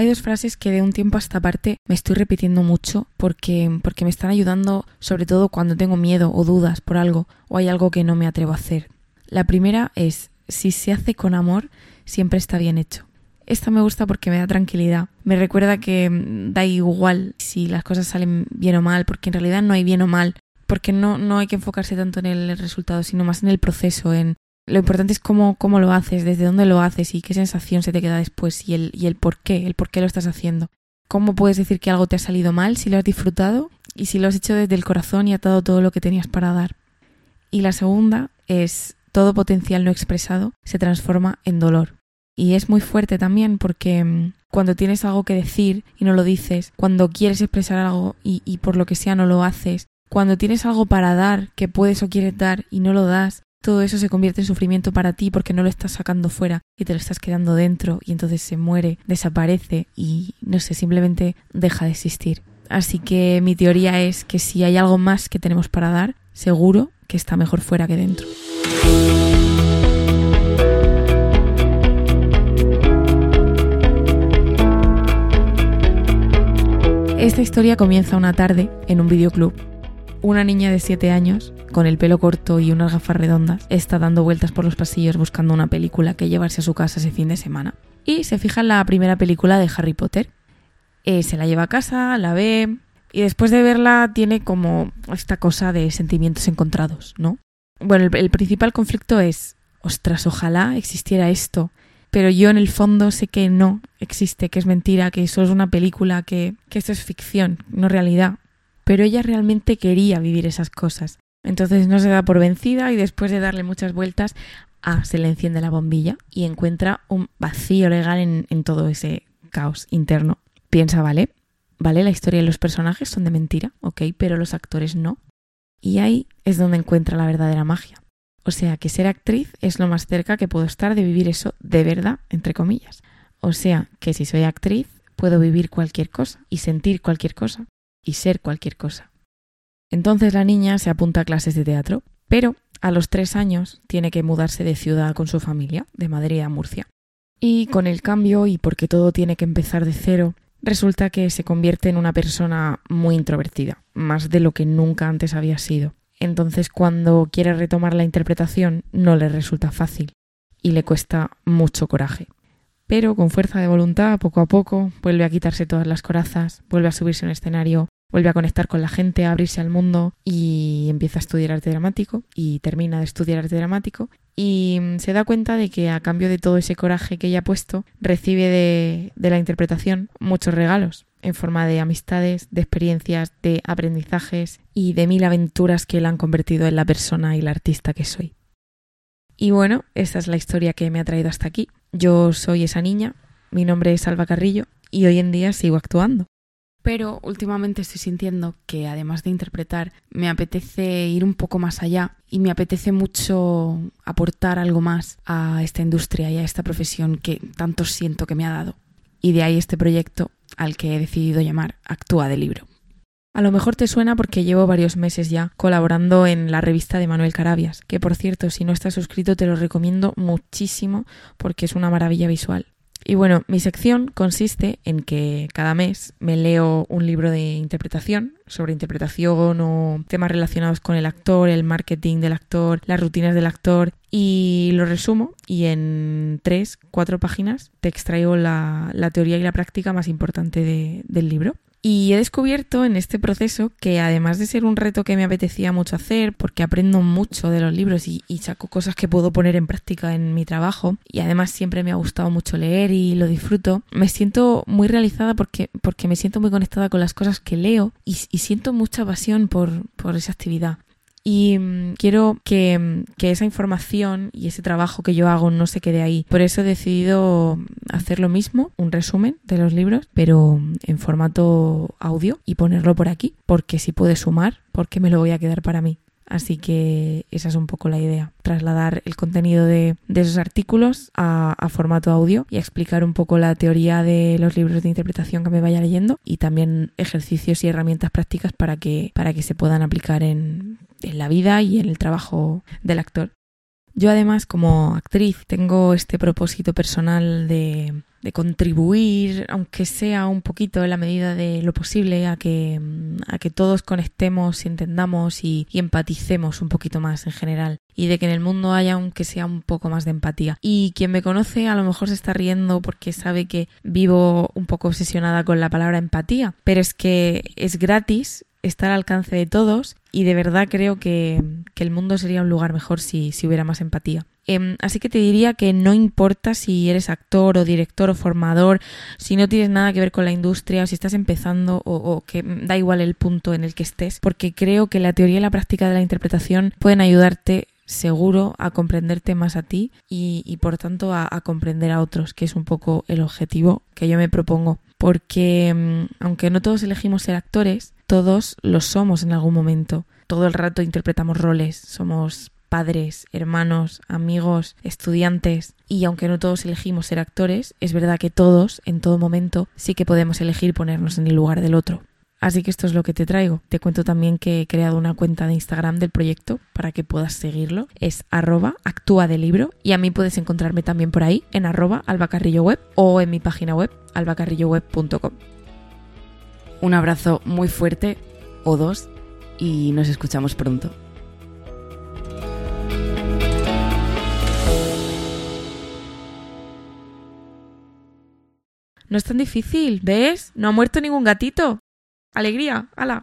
Hay dos frases que de un tiempo a esta parte me estoy repitiendo mucho porque, porque me están ayudando sobre todo cuando tengo miedo o dudas por algo o hay algo que no me atrevo a hacer. La primera es, si se hace con amor, siempre está bien hecho. Esta me gusta porque me da tranquilidad. Me recuerda que mm, da igual si las cosas salen bien o mal, porque en realidad no hay bien o mal, porque no, no hay que enfocarse tanto en el resultado, sino más en el proceso, en lo importante es cómo, cómo lo haces, desde dónde lo haces y qué sensación se te queda después y el, y el por qué, el por qué lo estás haciendo. ¿Cómo puedes decir que algo te ha salido mal si lo has disfrutado y si lo has hecho desde el corazón y atado todo lo que tenías para dar? Y la segunda es todo potencial no expresado se transforma en dolor. Y es muy fuerte también porque mm, cuando tienes algo que decir y no lo dices, cuando quieres expresar algo y, y por lo que sea no lo haces, cuando tienes algo para dar que puedes o quieres dar y no lo das, todo eso se convierte en sufrimiento para ti porque no lo estás sacando fuera y te lo estás quedando dentro y entonces se muere, desaparece y no sé, simplemente deja de existir. Así que mi teoría es que si hay algo más que tenemos para dar, seguro que está mejor fuera que dentro. Esta historia comienza una tarde en un videoclub. Una niña de 7 años, con el pelo corto y unas gafas redondas, está dando vueltas por los pasillos buscando una película que llevarse a su casa ese fin de semana. Y se fija en la primera película de Harry Potter. Eh, se la lleva a casa, la ve, y después de verla tiene como esta cosa de sentimientos encontrados, ¿no? Bueno, el, principal conflicto es, ostras, ojalá existiera esto pero yo en el fondo sé que no existe, que es mentira, que eso es una película, que, que esto es ficción, no realidad. Pero ella realmente quería vivir esas cosas. Entonces no se da por vencida y después de darle muchas vueltas, ah, se le enciende la bombilla y encuentra un vacío legal en, en todo ese caos interno. Piensa, vale, vale, la historia y los personajes son de mentira, ok, pero los actores no. Y ahí es donde encuentra la verdadera magia. O sea que ser actriz es lo más cerca que puedo estar de vivir eso de verdad, entre comillas. O sea que si soy actriz, puedo vivir cualquier cosa y sentir cualquier cosa y ser cualquier cosa. Entonces la niña se apunta a clases de teatro, pero a los tres años tiene que mudarse de ciudad con su familia, de Madrid a Murcia. Y con el cambio y porque todo tiene que empezar de cero, resulta que se convierte en una persona muy introvertida, más de lo que nunca antes había sido. Entonces cuando quiere retomar la interpretación no le resulta fácil y le cuesta mucho coraje. Pero con fuerza de voluntad, poco a poco, vuelve a quitarse todas las corazas, vuelve a subirse a un escenario, vuelve a conectar con la gente, a abrirse al mundo y empieza a estudiar arte dramático y termina de estudiar arte dramático y se da cuenta de que a cambio de todo ese coraje que ella ha puesto, recibe de, de la interpretación muchos regalos en forma de amistades, de experiencias, de aprendizajes y de mil aventuras que la han convertido en la persona y la artista que soy. Y bueno, esta es la historia que me ha traído hasta aquí. Yo soy esa niña, mi nombre es Alba Carrillo y hoy en día sigo actuando. Pero últimamente estoy sintiendo que además de interpretar, me apetece ir un poco más allá y me apetece mucho aportar algo más a esta industria y a esta profesión que tanto siento que me ha dado. Y de ahí este proyecto al que he decidido llamar Actúa de Libro. A lo mejor te suena porque llevo varios meses ya colaborando en la revista de Manuel Carabias, que por cierto, si no estás suscrito te lo recomiendo muchísimo porque es una maravilla visual. Y bueno, mi sección consiste en que cada mes me leo un libro de interpretación sobre interpretación o temas relacionados con el actor, el marketing del actor, las rutinas del actor y lo resumo y en tres, cuatro páginas te extraigo la, teoría y la práctica más importante de, del libro. Y he descubierto en este proceso que además de ser un reto que me apetecía mucho hacer, porque aprendo mucho de los libros y, saco cosas que puedo poner en práctica en mi trabajo, y además siempre me ha gustado mucho leer y lo disfruto, me siento muy realizada porque, porque me siento muy conectada con las cosas que leo y, y siento mucha pasión por, por esa actividad. Y mmm, quiero que, mm, que, esa información y ese trabajo que yo hago no se quede ahí. Por eso he decidido hacer lo mismo, un resumen de los libros, pero en formato audio y ponerlo por aquí, porque si puede sumar, porque me lo voy a quedar para mí. Así que esa es un poco la idea, trasladar el contenido de, de esos artículos a, a, formato audio y explicar un poco la teoría de los libros de interpretación que me vaya leyendo y también ejercicios y herramientas prácticas para que, para que se puedan aplicar en, en la vida y en el trabajo del actor. Yo además como actriz tengo este propósito personal de, contribuir, aunque sea un poquito en la medida de lo posible, a que, a que todos conectemos y entendamos y, y, empaticemos un poquito más en general. Y de que en el mundo haya aunque sea un poco más de empatía. Y quien me conoce a lo mejor se está riendo porque sabe que vivo un poco obsesionada con la palabra empatía. Pero es que es gratis está al alcance de todos y de verdad creo que, que el mundo sería un lugar mejor si, si hubiera más empatía. Eh, así que te diría que no importa si eres actor o director o formador, si no tienes nada que ver con la industria o si estás empezando o, o, que da igual el punto en el que estés, porque creo que la teoría y la práctica de la interpretación pueden ayudarte seguro a comprenderte más a ti y, y por tanto a, a comprender a otros, que es un poco el objetivo que yo me propongo porque aunque no todos elegimos ser actores, todos lo somos en algún momento. Todo el rato interpretamos roles, somos padres, hermanos, amigos, estudiantes. Y aunque no todos elegimos ser actores, es verdad que todos, en todo momento, sí que podemos elegir ponernos en el lugar del otro. Así que esto es lo que te traigo. Te cuento también que he creado una cuenta de Instagram del proyecto para que puedas seguirlo. Es arroba actúa de libro y a mí puedes encontrarme también por ahí en arroba albacarrillo web o en mi página web albacarrilloweb.com. Un abrazo muy fuerte o dos y nos escuchamos pronto. No es tan difícil, ¿ves? No ha muerto ningún gatito. Alegría, ala.